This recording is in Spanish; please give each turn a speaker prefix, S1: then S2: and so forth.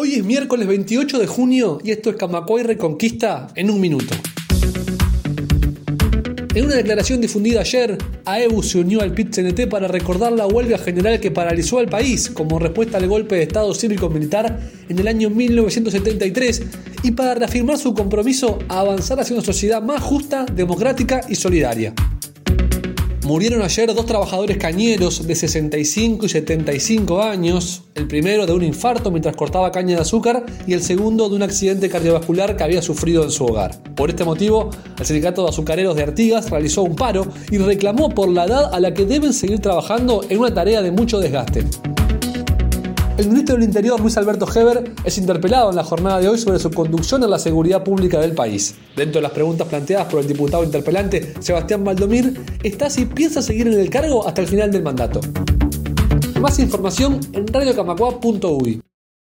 S1: Hoy es miércoles 28 de junio y esto es Camacuay Reconquista en un minuto. En una declaración difundida ayer, AEBU se unió al PIT-CNT para recordar la huelga general que paralizó al país como respuesta al golpe de Estado cívico-militar en el año 1973 y para reafirmar su compromiso a avanzar hacia una sociedad más justa, democrática y solidaria. Murieron ayer dos trabajadores cañeros de 65 y 75 años, el primero de un infarto mientras cortaba caña de azúcar y el segundo de un accidente cardiovascular que había sufrido en su hogar. Por este motivo, el sindicato de azucareros de Artigas realizó un paro y reclamó por la edad a la que deben seguir trabajando en una tarea de mucho desgaste. El ministro del Interior, Luis Alberto Heber, es interpelado en la jornada de hoy sobre su conducción en la seguridad pública del país. Dentro de las preguntas planteadas por el diputado interpelante Sebastián Valdomir, está si piensa seguir en el cargo hasta el final del mandato. Más información en radiocamacua.uy.